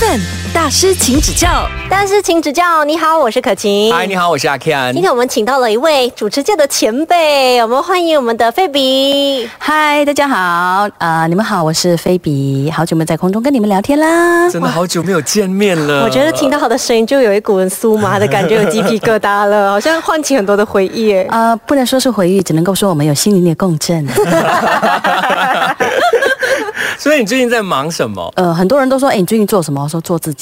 7. 大师，请指教。大师，请指教。你好，我是可晴。嗨，你好，我是阿 Ken。今天我们请到了一位主持界的前辈，我们欢迎我们的菲比。嗨，大家好，呃，你们好，我是菲比，好久没在空中跟你们聊天啦。真的好久没有见面了。我觉得听到他的声音就有一股酥麻的感觉，有鸡皮疙瘩了，好像唤起很多的回忆。呃，不能说是回忆，只能够说我们有心灵的共振。所以你最近在忙什么？呃，很多人都说，哎，你最近做什么？我说做自己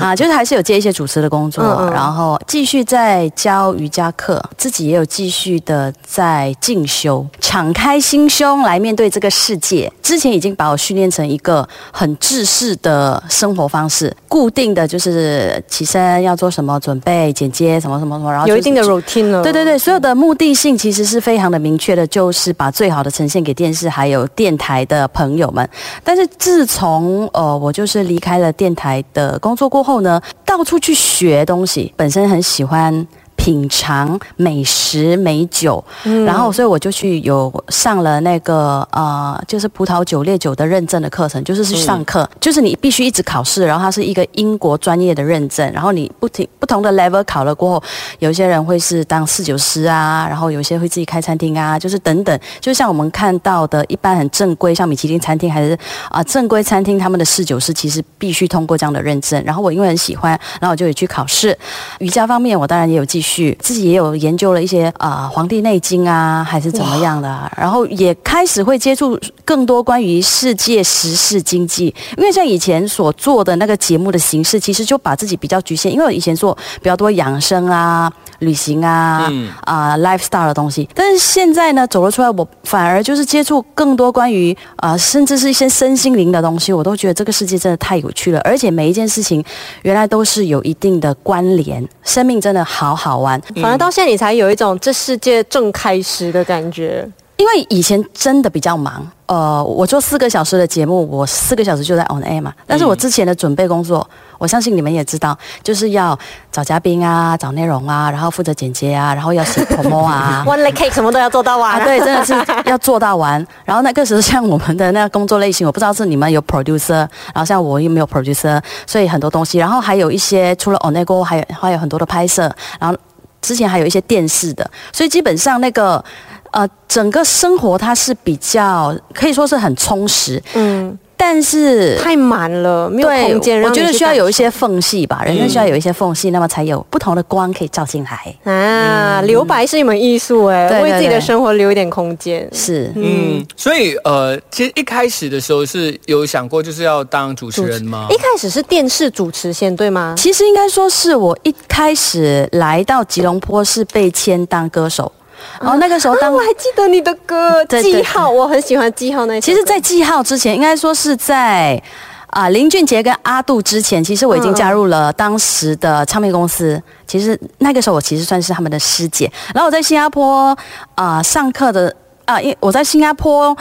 啊，就是还是有接一些主持的工作，然后继续在教瑜伽课，自己也有继续的在进修，敞开心胸来面对这个世界。之前已经把我训练成一个很制式的生活方式，固定的就是起身要做什么，准备剪接什么什么什么，然后有一定的 routine 了。对对对，所有的目的性其实是非常的明确的，就是把最好的呈现给电视还有电台的朋友们。但是自从呃我就是离开了电台的工作过后呢，到处去学东西，本身很喜欢。品尝美食美酒，然后所以我就去有上了那个呃，就是葡萄酒烈酒的认证的课程，就是去上课，就是你必须一直考试，然后它是一个英国专业的认证，然后你不停不同的 level 考了过后，有些人会是当侍酒师啊，然后有些会自己开餐厅啊，就是等等，就像我们看到的一般很正规，像米其林餐厅还是啊正规餐厅，他们的侍酒师其实必须通过这样的认证，然后我因为很喜欢，然后我就也去考试。瑜伽方面，我当然也有继续。自己也有研究了一些啊，《黄帝内经》啊，还是怎么样的，然后也开始会接触更多关于世界时事经济，因为像以前所做的那个节目的形式，其实就把自己比较局限，因为我以前做比较多养生啊。旅行啊，啊，lifestyle 的东西，但是现在呢，走了出来，我反而就是接触更多关于啊，甚至是一些身心灵的东西，我都觉得这个世界真的太有趣了，而且每一件事情原来都是有一定的关联，生命真的好好玩，反而到现在你才有一种这世界正开始的感觉。因为以前真的比较忙，呃，我做四个小时的节目，我四个小时就在 on air 嘛。但是我之前的准备工作，我相信你们也知道，就是要找嘉宾啊，找内容啊，然后负责剪接啊，然后要写 promo 啊，one leg cake 什么都要做到完。对，真的是要做到完。然后那个时候像我们的那个工作类型，我不知道是你们有 producer，然后像我又没有 producer，所以很多东西，然后还有一些除了 on air 还有还有很多的拍摄，然后之前还有一些电视的，所以基本上那个。呃，整个生活它是比较可以说是很充实，嗯，但是太满了，没有空间。我觉得需要有一些缝隙吧，人生需要有一些缝隙，那么才有不同的光可以照进来啊。留白是一门艺术，哎，为自己的生活留一点空间是，嗯。所以呃，其实一开始的时候是有想过就是要当主持人吗？一开始是电视主持先对吗？其实应该说是我一开始来到吉隆坡是被签当歌手。然后那个时候，当我还记得你的歌《记号》，我很喜欢《记号》那。其实，在《记号》之前，应该说是在啊林俊杰跟阿杜之前，其实我已经加入了当时的唱片公司。其实那个时候，我其实算是他们的师姐。然后我在新加坡啊上课的啊，因我在新加坡。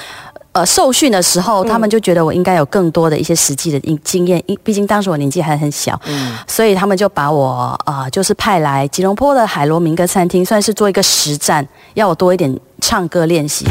呃，受训的时候，他们就觉得我应该有更多的一些实际的经经验，因毕竟当时我年纪还很小，嗯，所以他们就把我啊，就是派来吉隆坡的海螺民歌餐厅，算是做一个实战，要我多一点唱歌练习。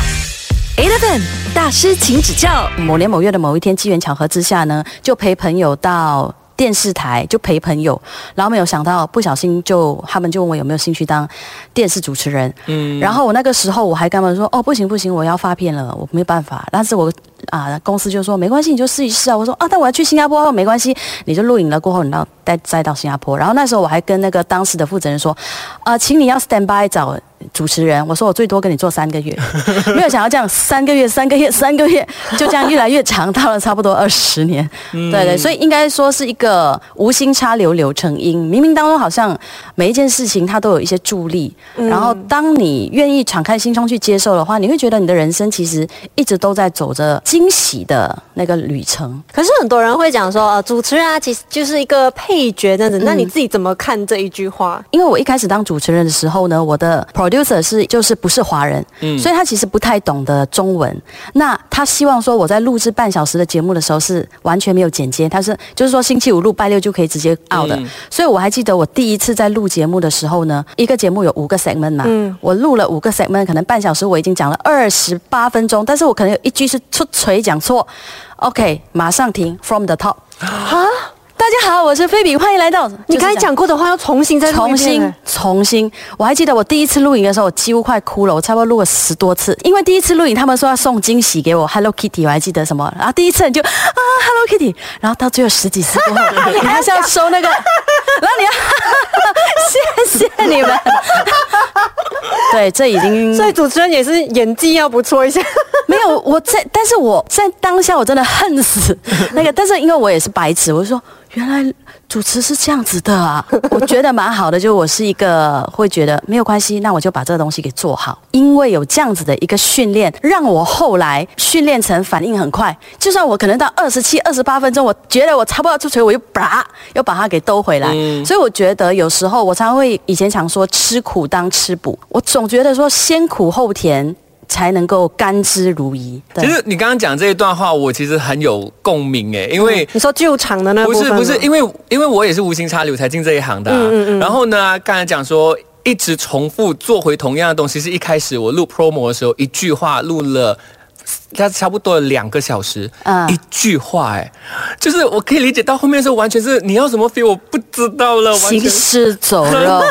Eleven 大师，请指教。某年某月的某一天，机缘巧合之下呢，就陪朋友到。电视台就陪朋友，然后没有想到不小心就他们就问我有没有兴趣当电视主持人，嗯，然后我那个时候我还跟他们说哦不行不行我要发片了我没办法，但是我啊公司就说没关系你就试一试啊，我说啊但我要去新加坡没关系你就录影了过后你到再再到新加坡，然后那时候我还跟那个当时的负责人说啊请你要 stand by 找。主持人，我说我最多跟你做三个月，没有想要这样三个月、三个月、三个月，就这样越来越长，到了差不多二十年。对对，所以应该说是一个无心插柳柳成荫，冥冥当中好像每一件事情它都有一些助力。然后当你愿意敞开心胸去接受的话，你会觉得你的人生其实一直都在走着惊喜的那个旅程。可是很多人会讲说，呃，主持人啊，其实就是一个配角这样子。那你自己怎么看这一句话？因为我一开始当主持人的时候呢，我的 producer 是就是不是华人，嗯，所以他其实不太懂得中文。那他希望说我在录制半小时的节目的时候是完全没有剪接，他是就是说星期五录，拜六就可以直接 out 的。所以我还记得我第一次在录节目的时候呢，一个节目有五个 segment 嘛，嗯，我录了五个 segment，可能半小时我已经讲了二十八分钟，但是我可能有一句是出锤讲错，OK，马上停，from the top，啊。大家好，我是菲比，欢迎来到。你刚才讲过的话要重新再重新欸重新，我还记得我第一次录影的时候，我几乎快哭了，我差不多录了十多次，因为第一次录影他们说要送惊喜给我，Hello Kitty，我还记得什么，然后第一次你就啊 Hello Kitty，然后到最后十几次过后，你还是要收那个，然后你要 谢谢你们，对，这已经所以主持人也是演技要不错一下。没有，我在，但是我在当下我真的恨死那个，但是因为我也是白痴，我就说原来主持是这样子的。啊，我觉得蛮好的，就我是一个会觉得没有关系，那我就把这个东西给做好，因为有这样子的一个训练，让我后来训练成反应很快，就算我可能到二十七、二十八分钟，我觉得我差不多要出锤，我又把又把它给兜回来，所以我觉得有时候我常会以前常说吃苦当吃补，我总觉得说先苦后甜。才能够甘之如饴。对其实你刚刚讲这一段话，我其实很有共鸣诶，因为你说救场的那不是不是，因为因为我也是无心插柳才进这一行的、啊。然后呢，刚才讲说一直重复做回同样的东西，是一开始我录 promo 的时候，一句话录了。它差不多两个小时，嗯一句话，哎，就是我可以理解到后面的时候，完全是你要什么 feel，我不知道了，完行全尸走真肉。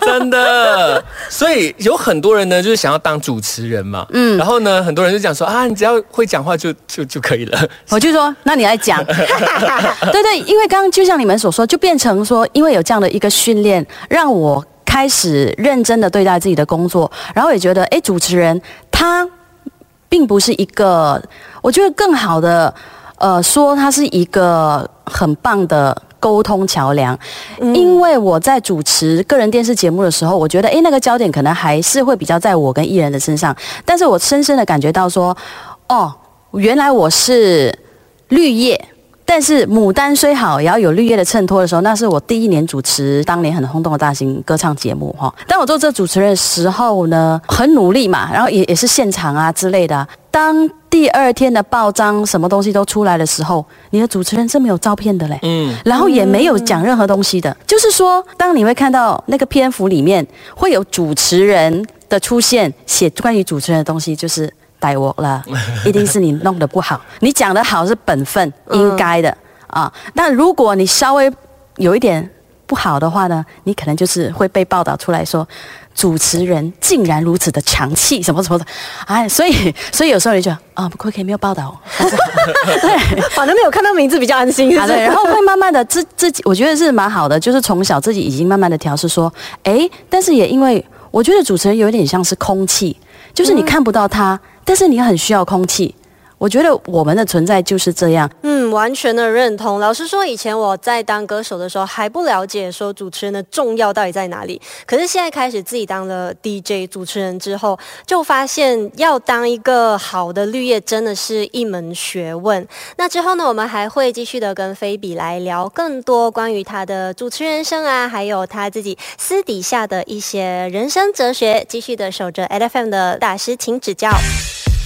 的，真的，所以有很多人呢，就是想要当主持人嘛，嗯，然后呢，很多人就讲说啊，你只要会讲话就就就可以了，我就说，那你来讲。对 对，因为刚刚就像你们所说，就变成说，因为有这样的一个训练，让我开始认真的对待自己的工作，然后也觉得，哎，主持人他并不是一个，我觉得更好的，呃，说他是一个很棒的。沟通桥梁，因为我在主持个人电视节目的时候，我觉得，诶，那个焦点可能还是会比较在我跟艺人的身上，但是我深深的感觉到说，哦，原来我是绿叶。但是牡丹虽好，也要有绿叶的衬托的时候，那是我第一年主持当年很轰动的大型歌唱节目哈。当我做这主持人的时候呢，很努力嘛，然后也也是现场啊之类的啊。当第二天的报章什么东西都出来的时候，你的主持人是没有照片的嘞，嗯，然后也没有讲任何东西的。就是说，当你会看到那个篇幅里面会有主持人的出现，写关于主持人的东西，就是。逮我了，一定是你弄得不好。你讲的好是本分，应该的、啊。但如果你稍微有一点不好的话呢，你可能就是会被报道出来说，主持人竟然如此的强气，什么什么的。哎，所以所以有时候你就啊，不过可以没有报道，对。反正没有看到名字比较安心。是不好是的，然后会慢慢的自自己，我觉得是蛮好的，就是从小自己已经慢慢的调试说，哎，但是也因为我觉得主持人有点像是空气，就是你看不到他，但是你很需要空气。我觉得我们的存在就是这样，嗯，完全的认同。老实说，以前我在当歌手的时候还不了解说主持人的重要到底在哪里。可是现在开始自己当了 DJ 主持人之后，就发现要当一个好的绿叶真的是一门学问。那之后呢，我们还会继续的跟菲比来聊更多关于他的主持人生啊，还有他自己私底下的一些人生哲学。继续的守着 FM 的大师，请指教。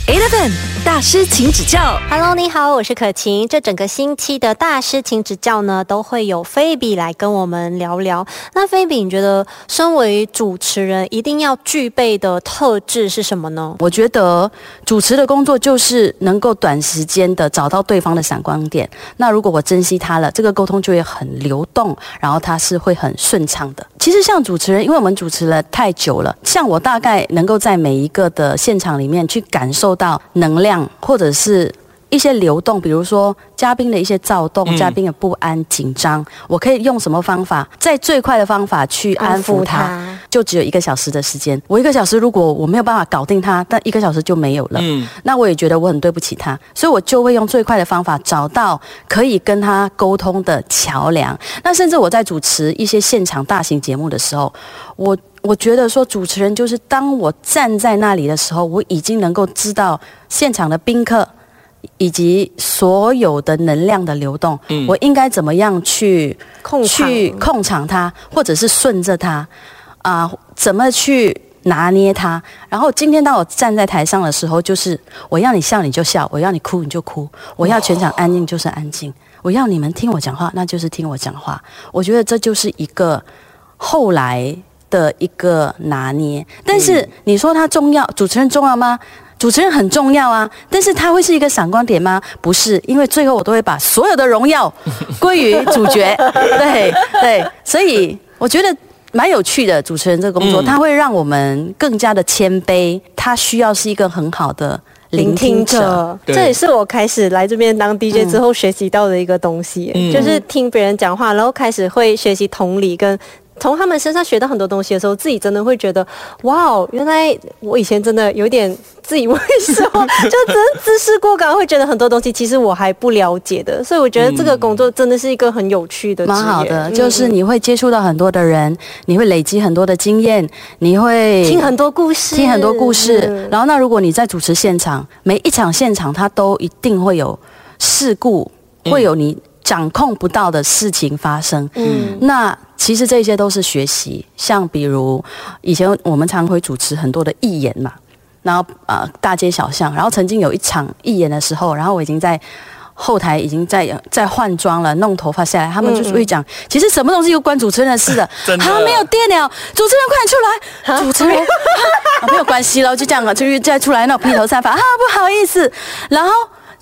Eleven 大师，请指教。Hello，你好，我是可晴。这整个星期的大师请指教呢，都会有菲比来跟我们聊聊。那菲比，你觉得身为主持人一定要具备的特质是什么呢？我觉得主持的工作就是能够短时间的找到对方的闪光点。那如果我珍惜他了，这个沟通就会很流动，然后它是会很顺畅的。其实像主持人，因为我们主持了太久了，像我大概能够在每一个的现场里面去感受到能量，或者是。一些流动，比如说嘉宾的一些躁动、嗯嘉宾的不安、紧张，我可以用什么方法，在最快的方法去安抚他。他。就只有一个小时的时间，我一个小时如果我没有办法搞定他，但一个小时就没有了。嗯那我也觉得我很对不起他，所以我就会用最快的方法找到可以跟他沟通的桥梁。那甚至我在主持一些现场大型节目的时候，我我觉得说主持人就是当我站在那里的时候，我已经能够知道现场的宾客。以及所有的能量的流动，嗯我应该怎么样去控场去控场它，或者是顺着它啊、怎么去拿捏它？然后今天当我站在台上的时候，就是我要你笑你就笑，我要你哭你就哭，我要全场安静就是安静，我要你们听我讲话，那就是听我讲话。我觉得这就是一个后来的一个拿捏。但是你说它重要，主持人重要吗？主持人很重要啊，但是他会是一个闪光点吗？不是，因为最后我都会把所有的荣耀归于主角。对对，所以我觉得蛮有趣的。主持人这个工作，嗯它会让我们更加的谦卑，它需要是一个很好的聆听者。，对这也是我开始来这边当 DJ 之后学习到的一个东西，嗯就是听别人讲话，然后开始会学习同理跟。从他们身上学到很多东西的时候，自己真的会觉得，哇哦，原来我以前真的有点自以为是哦，就真的知识过高，会觉得很多东西其实我还不了解的。所以我觉得这个工作真的是一个很有趣的蛮好的，嗯就是你会接触到很多的人，你会累积很多的经验，你会听很多故事，听很多故事。嗯然后，那如果你在主持现场，每一场现场它都一定会有事故，会有你掌控不到的事情发生。嗯那其实这些都是学习，像比如以前我们常会主持很多的义演嘛，然后呃大街小巷，然后曾经有一场义演的时候，然后我已经在。后台已经在在换装了，弄头发下来，他们就是会讲，其实什么东西又关主持人的事的，真的啊没有电了，主持人快点出来，主持人、啊、没有关系了，就这样了，就是再出来那种披头散发，啊不好意思，然后。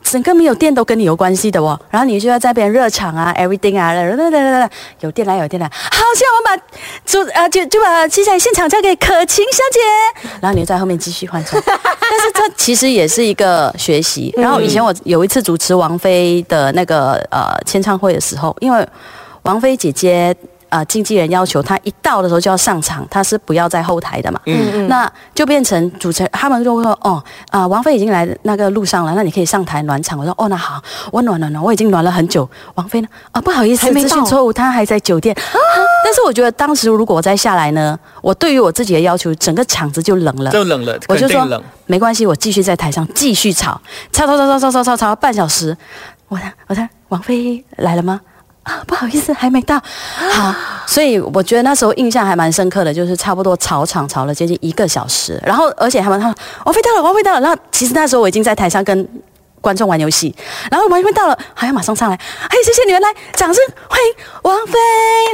整个没有电都跟你有关系的哦，然后你就要在边热场啊，everything 啊，等等等等有电来有电来，好，现在我们把主啊就就把接下来现场交给可晴小姐，然后你就在后面继续换装，但是这其实也是一个学习。然后以前我有一次主持王菲的那个呃签唱会的时候，因为王菲姐姐。呃，经纪人要求他一到的时候就要上场，他是不要在后台的嘛。嗯那就变成主持人，他们就会说，哦，啊、王菲已经来那个路上了，那你可以上台暖场。我说，哦，那好，我暖暖暖，我已经暖了很久。王菲呢？啊，不好意思，还没到资讯错误，她还在酒店。但是我觉得当时如果我再下来呢，我对于我自己的要求，整个场子就冷了。就冷了，我就说肯定冷。没关系，我继续在台上继续吵，吵吵吵吵吵吵吵吵半小时。我他我他王菲来了吗？啊，不好意思，还没到。好，所以我觉得那时候印象还蛮深刻的，就是差不多吵场吵了接近一个小时，然后而且他们他们王菲到了，王菲到了，然后其实那时候我已经在台上跟。观众玩游戏，然后王菲到了，还要马上上来，哎，谢谢你们来，掌声欢迎王菲，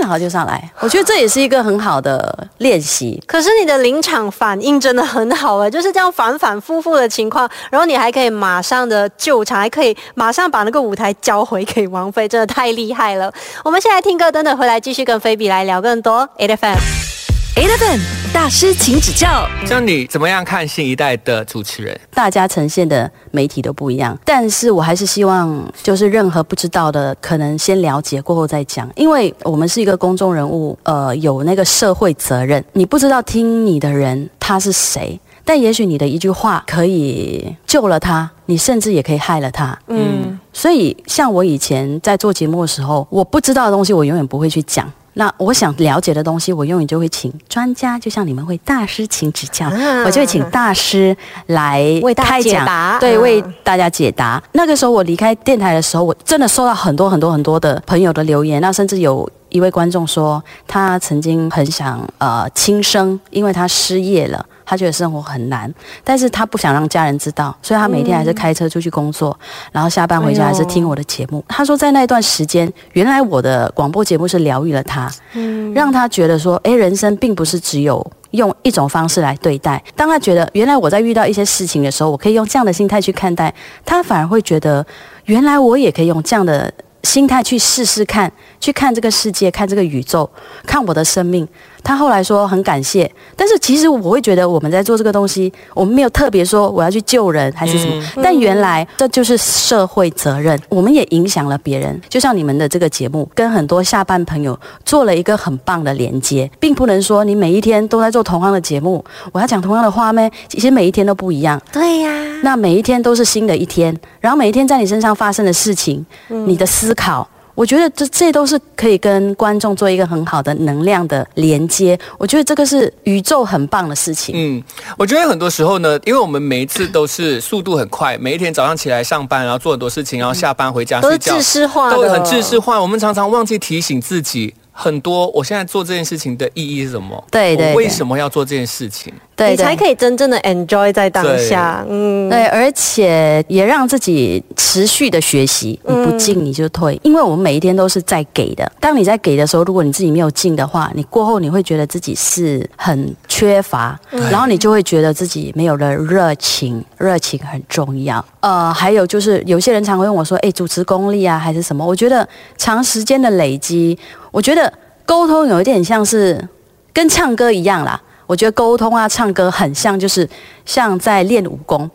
然后就上来。我觉得这也是一个很好的练习，可是你的临场反应真的很好哎，就是这样反反复复的情况，然后你还可以马上的救场，还可以马上把那个舞台交回给王菲，真的太厉害了。我们先来听歌，等等回来继续跟菲比来聊更多 A F M。大师，请指教。像你怎么样看新一代的主持人？大家呈现的媒体都不一样，但是我还是希望，就是任何不知道的，可能先了解过后再讲，因为我们是一个公众人物，呃，有那个社会责任。你不知道听你的人他是谁，但也许你的一句话可以救了他，你甚至也可以害了他。嗯，所以，像我以前在做节目的时候，我不知道的东西，我永远不会去讲。那我想了解的东西，我永远就会请专家，就像你们会大师请指教，啊我就会请大师来为大家解答对，嗯为大家解答。那个时候我离开电台的时候，我真的收到很多很多很多的朋友的留言，那甚至有一位观众说，他曾经很想呃轻生，因为他失业了。他觉得生活很难，但是他不想让家人知道，所以他每天还是开车出去工作，然后下班回家还是听我的节目。他说，在那一段时间，原来我的广播节目是疗愈了他，嗯让他觉得说，诶，人生并不是只有用一种方式来对待。当他觉得原来我在遇到一些事情的时候，我可以用这样的心态去看待，他反而会觉得，原来我也可以用这样的心态去试试看，去看这个世界，看这个宇宙，看我的生命。他后来说很感谢，但是其实我会觉得我们在做这个东西，我们没有特别说我要去救人还是什么，但原来这就是社会责任，我们也影响了别人。就像你们的这个节目，跟很多下班朋友做了一个很棒的连接，并不能说你每一天都在做同样的节目，我要讲同样的话咩？其实每一天都不一样。对呀、那每一天都是新的一天，然后每一天在你身上发生的事情，你的思考，我觉得这这都是可以跟观众做一个很好的能量的连接。我觉得这个是宇宙很棒的事情。嗯，我觉得很多时候呢，因为我们每一次都是速度很快，每一天早上起来上班，然后做很多事情，然后下班回家都是睡觉，都很制式化。我们常常忘记提醒自己，很多我现在做这件事情的意义是什么？对对对我为什么要做这件事情？对你才可以真正的 enjoy 在当下。嗯，对，而且也让自己持续的学习，你不进你就退，因为我们每一天都是在给的。当你在给的时候，如果你自己没有进的话，你过后你会觉得自己是很缺乏，然后你就会觉得自己没有了热情，热情很重要。呃，还有就是有些人常会问我说：“哎，主持功力啊，还是什么？”我觉得长时间的累积，我觉得沟通有一点像是跟唱歌一样啦。我觉得沟通啊，唱歌很像，就是像在练武功。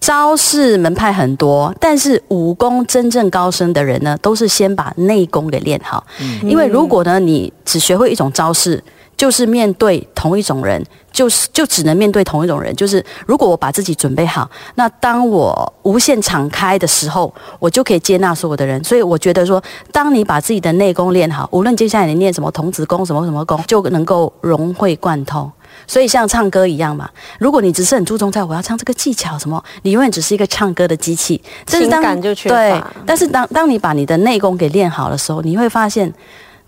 招式门派很多，但是武功真正高深的人呢，都是先把内功给练好。因为如果呢，你只学会一种招式，就是面对同一种人，就是就只能面对同一种人。就是如果我把自己准备好，那当我无限敞开的时候，我就可以接纳所有的人。所以我觉得说，当你把自己的内功练好，无论接下来你练什么童子功、什么什么功，就能够融会贯通。所以像唱歌一样嘛，如果你只是很注重在我要唱这个技巧什么，你永远只是一个唱歌的机器，情感就缺乏。对，但是当当你把你的内功给练好的时候，你会发现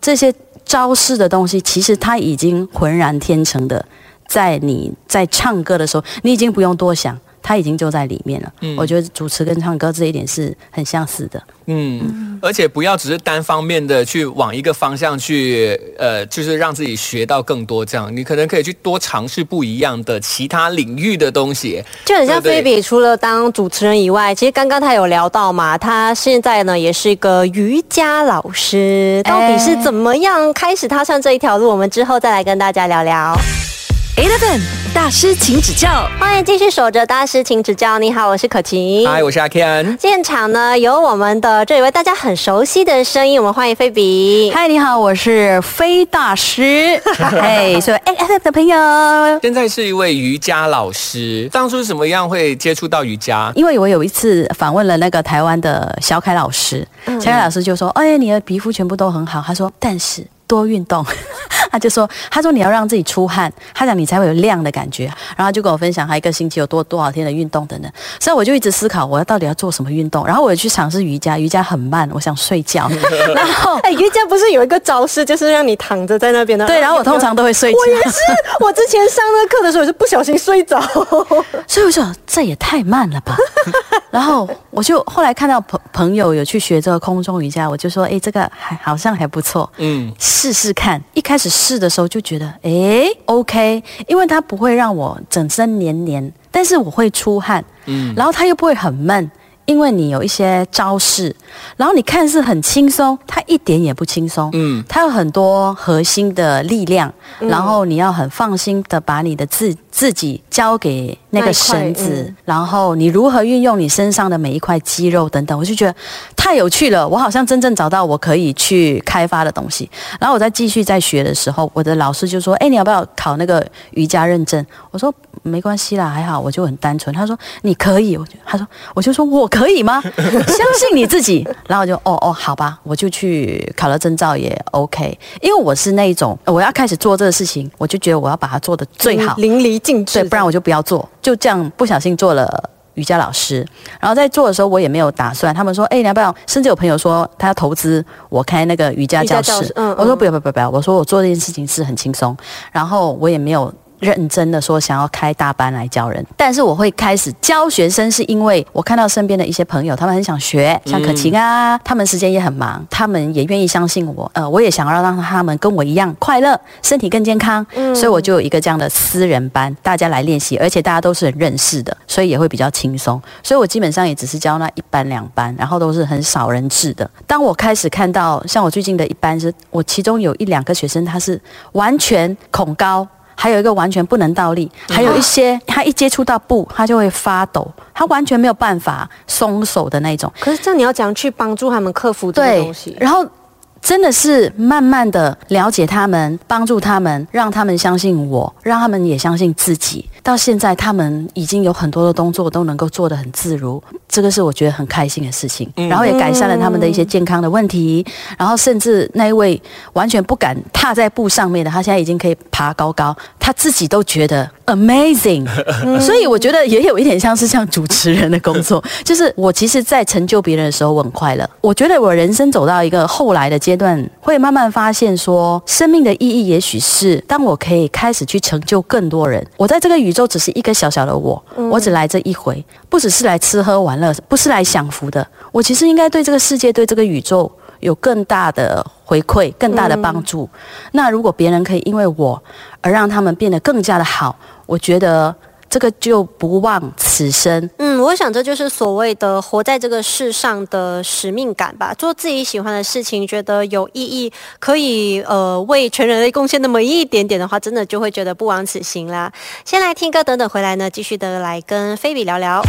这些招式的东西，其实它已经浑然天成的，在你在唱歌的时候，你已经不用多想。他已经就在里面了。嗯，我觉得主持跟唱歌这一点是很相似的。嗯，而且不要只是单方面的去往一个方向去，呃，就是让自己学到更多。这样，你可能可以去多尝试不一样的其他领域的东西。就很像菲比，除了当主持人以外，其实刚刚他有聊到嘛，他现在呢也是一个瑜伽老师。到底是怎么样开始踏上这一条路？我们之后再来跟大家聊聊。Eleven 大师，请指教。欢迎继续守着大师，请指教。你好，我是可晴。嗨，我是阿 Ken。现场呢有我们的这一位大家很熟悉的声音，我们欢迎菲比。嗨，你好，我是菲大师。嘿，所以 Eleven 的朋友，现在是一位瑜伽老师。当初是什么样会接触到瑜伽？因为我有一次访问了那个台湾的小凯老师，小凯老师就说：“哎，你的皮肤全部都很好。”他说：“但是。”多运动，他就说，他说你要让自己出汗，他讲你才会有亮的感觉，然后就跟我分享他一个星期有多多少天的运动等等，所以我就一直思考我要到底要做什么运动，然后我去尝试瑜伽，瑜伽很慢，我想睡觉，然后哎，瑜伽不是有一个招式，就是让你躺着在那边的，对，然后我通常都会睡觉，我也是，我之前上那课的时候是不小心睡着，所以我说这也太慢了吧，然后我就后来看到朋朋友有去学这个空中瑜伽，我就说，哎，这个还好像还不错，嗯。试试看，一开始试的时候就觉得，哎，OK，因为它不会让我整身黏黏，但是我会出汗，嗯，然后它又不会很闷。因为你有一些招式，然后你看似很轻松，它一点也不轻松。嗯，它有很多核心的力量，然后你要很放心的把你的自自己交给那个绳子，然后你如何运用你身上的每一块肌肉等等，我就觉得太有趣了。我好像真正找到我可以去开发的东西。然后我在继续在学的时候，我的老师就说：“哎，你要不要考那个瑜伽认证？”我说：“没关系啦，还好。”我就很单纯。他说：“你可以。”我就他说：“我就说我可。”以吗？相信你自己，然后就哦哦，好吧，我就去考了证照也 OK。因为我是那一种，我要开始做这个事情，我就觉得我要把它做的最好，淋漓尽致，对，不然我就不要做。就这样不小心做了瑜伽老师，然后在做的时候我也没有打算。他们说，哎，你要不要？甚至有朋友说他要投资我开那个瑜伽教室，嗯，我说不要不要不要，我说我做这件事情是很轻松，然后我也没有。认真的说，想要开大班来教人，但是我会开始教学生，是因为我看到身边的一些朋友，他们很想学，像可晴啊，他们时间也很忙，他们也愿意相信我，呃，我也想要让他们跟我一样快乐，身体更健康，所以我就有一个这样的私人班，大家来练习，而且大家都是很认识的，所以也会比较轻松，所以我基本上也只是教那一班两班，然后都是很少人制的。当我开始看到，像我最近的一班是，我其中有一两个学生，他是完全恐高。还有一个完全不能倒立，还有一些他一接触到布，他就会发抖，他完全没有办法松手的那种。可是这样你要怎样去帮助他们克服这个东西，然后。真的是慢慢的了解他们，帮助他们，让他们相信我，让他们也相信自己。到现在，他们已经有很多的动作都能够做得很自如，这个是我觉得很开心的事情。然后也改善了他们的一些健康的问题。然后甚至那一位完全不敢踏在布上面的，他现在已经可以爬高高，他自己都觉得 amazing。所以我觉得也有一点像是像主持人的工作，就是我其实，在成就别人的时候，我很快乐。我觉得我人生走到一个后来的阶段，会慢慢发现说，生命的意义也许是当我可以开始去成就更多人。我在这个宇宙只是一个小小的我，我只来这一回，不只是来吃喝玩乐，不是来享福的。我其实应该对这个世界、对这个宇宙有更大的回馈、更大的帮助。那如果别人可以因为我而让他们变得更加的好，我觉得。这个就不枉此生。嗯，我想这就是所谓的活在这个世上的使命感吧。做自己喜欢的事情，觉得有意义，可以呃为全人类贡献那么一点点的话，真的就会觉得不枉此行啦。先来听歌，等等回来呢，继续的来跟菲比聊聊。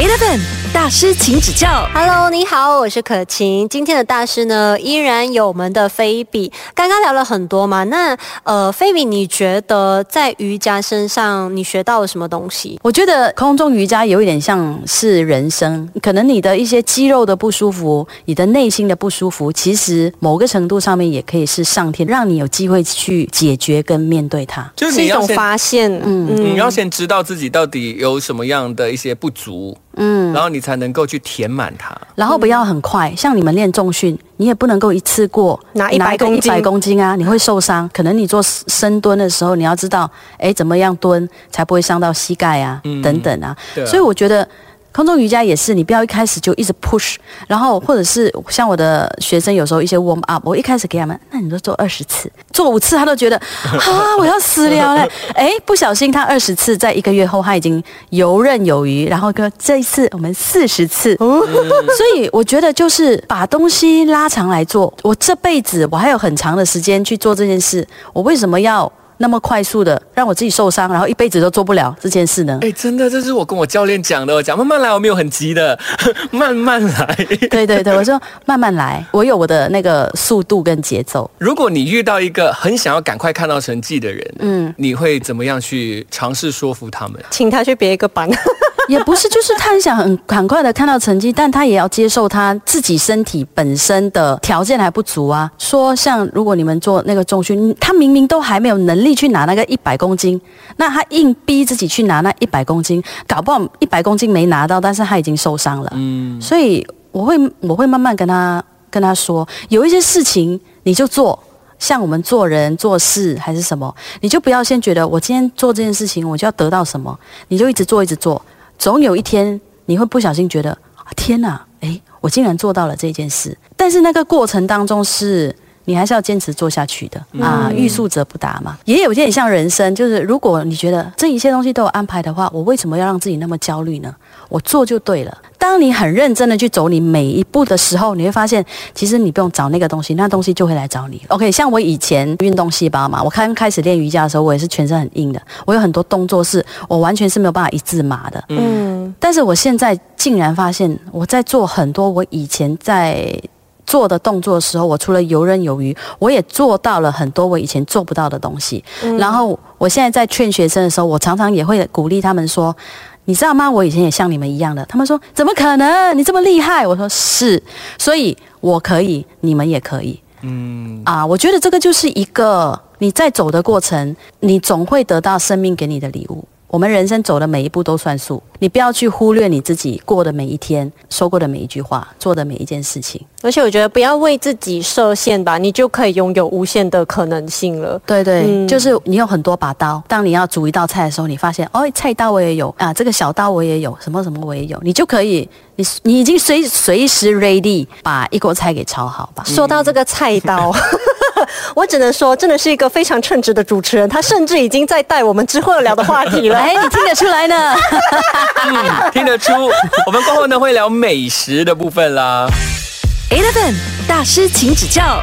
Eleven 大师，请指教。Hello，你好，我是可晴。今天的大师呢，依然有我们的菲比。刚刚聊了很多嘛，那呃，菲比，你觉得在瑜伽身上你学到了什么东西？我觉得空中瑜伽有一点像是人生，可能你的一些肌肉的不舒服，你的内心的不舒服，其实某个程度上面也可以是上天让你有机会去解决跟面对它，就是一种发现。嗯，你要先知道自己到底有什么样的一些不足。嗯，然后你才能够去填满它，然后不要很快，像你们练重训，你也不能够一次过拿一百公斤，一百公斤啊，你会受伤。可能你做深蹲的时候，你要知道，哎，怎么样蹲才不会伤到膝盖啊，等等啊。所以我觉得。空中瑜伽也是，你不要一开始就一直 push，然后或者是像我的学生有时候一些 warm up，我一开始给他们，那你都做二十次，做五次他都觉得 啊我要死了嘞，哎不小心他二十次在一个月后他已经游刃有余，然后跟这一次我们四十次，所以我觉得就是把东西拉长来做，我这辈子我还有很长的时间去做这件事，我为什么要？那么快速的让我自己受伤，然后一辈子都做不了这件事呢？哎，真的，这是我跟我教练讲的，我讲慢慢来，我没有很急的，慢慢来。对对对，我说慢慢来，我有我的那个速度跟节奏。如果你遇到一个很想要赶快看到成绩的人，嗯，你会怎么样去尝试说服他们？请他去别一个班。也不是，就是他很想很很快的看到成绩，但他也要接受他自己身体本身的条件还不足啊。说像如果你们做那个重训，他明明都还没有能力去拿那个一百公斤，那他硬逼自己去拿那一百公斤，搞不好一百公斤没拿到，但是他已经受伤了。嗯，所以我会我会慢慢跟他跟他说，有一些事情你就做，像我们做人做事还是什么，你就不要先觉得我今天做这件事情我就要得到什么，你就一直做一直做。总有一天，你会不小心觉得，天哪，哎，我竟然做到了这件事。但是那个过程当中，是你还是要坚持做下去的啊。欲速则不达嘛，也有点像人生，就是如果你觉得这一切东西都有安排的话，我为什么要让自己那么焦虑呢？我做就对了。当你很认真的去走你每一步的时候，你会发现，其实你不用找那个东西，那东西就会来找你。OK，像我以前运动细胞嘛，我刚开始练瑜伽的时候，我也是全身很硬的，我有很多动作是我完全是没有办法一字马的。嗯，但是我现在竟然发现，我在做很多我以前在做的动作的时候，我除了游刃有余，我也做到了很多我以前做不到的东西。然后我现在在劝学生的时候，我常常也会鼓励他们说。你知道吗？我以前也像你们一样的。他们说：“怎么可能？你这么厉害！”我说：“是，所以我可以，你们也可以。”嗯啊，我觉得这个就是一个你在走的过程，你总会得到生命给你的礼物。我们人生走的每一步都算数，你不要去忽略你自己过的每一天，说过的每一句话，做的每一件事情。而且我觉得不要为自己设限吧，你就可以拥有无限的可能性了。对对，就是你有很多把刀，当你要煮一道菜的时候，你发现哦，菜刀我也有啊，这个小刀我也有，什么什么我也有，你就可以，你你已经随随时 ready 把一锅菜给炒好吧。说到这个菜刀。我只能说，真的是一个非常称职的主持人。他甚至已经在带我们之后要聊的话题了。哎，你听得出来呢？嗯，听得出。我们过后呢会聊美食的部分啦。Eleven 大师，请指教。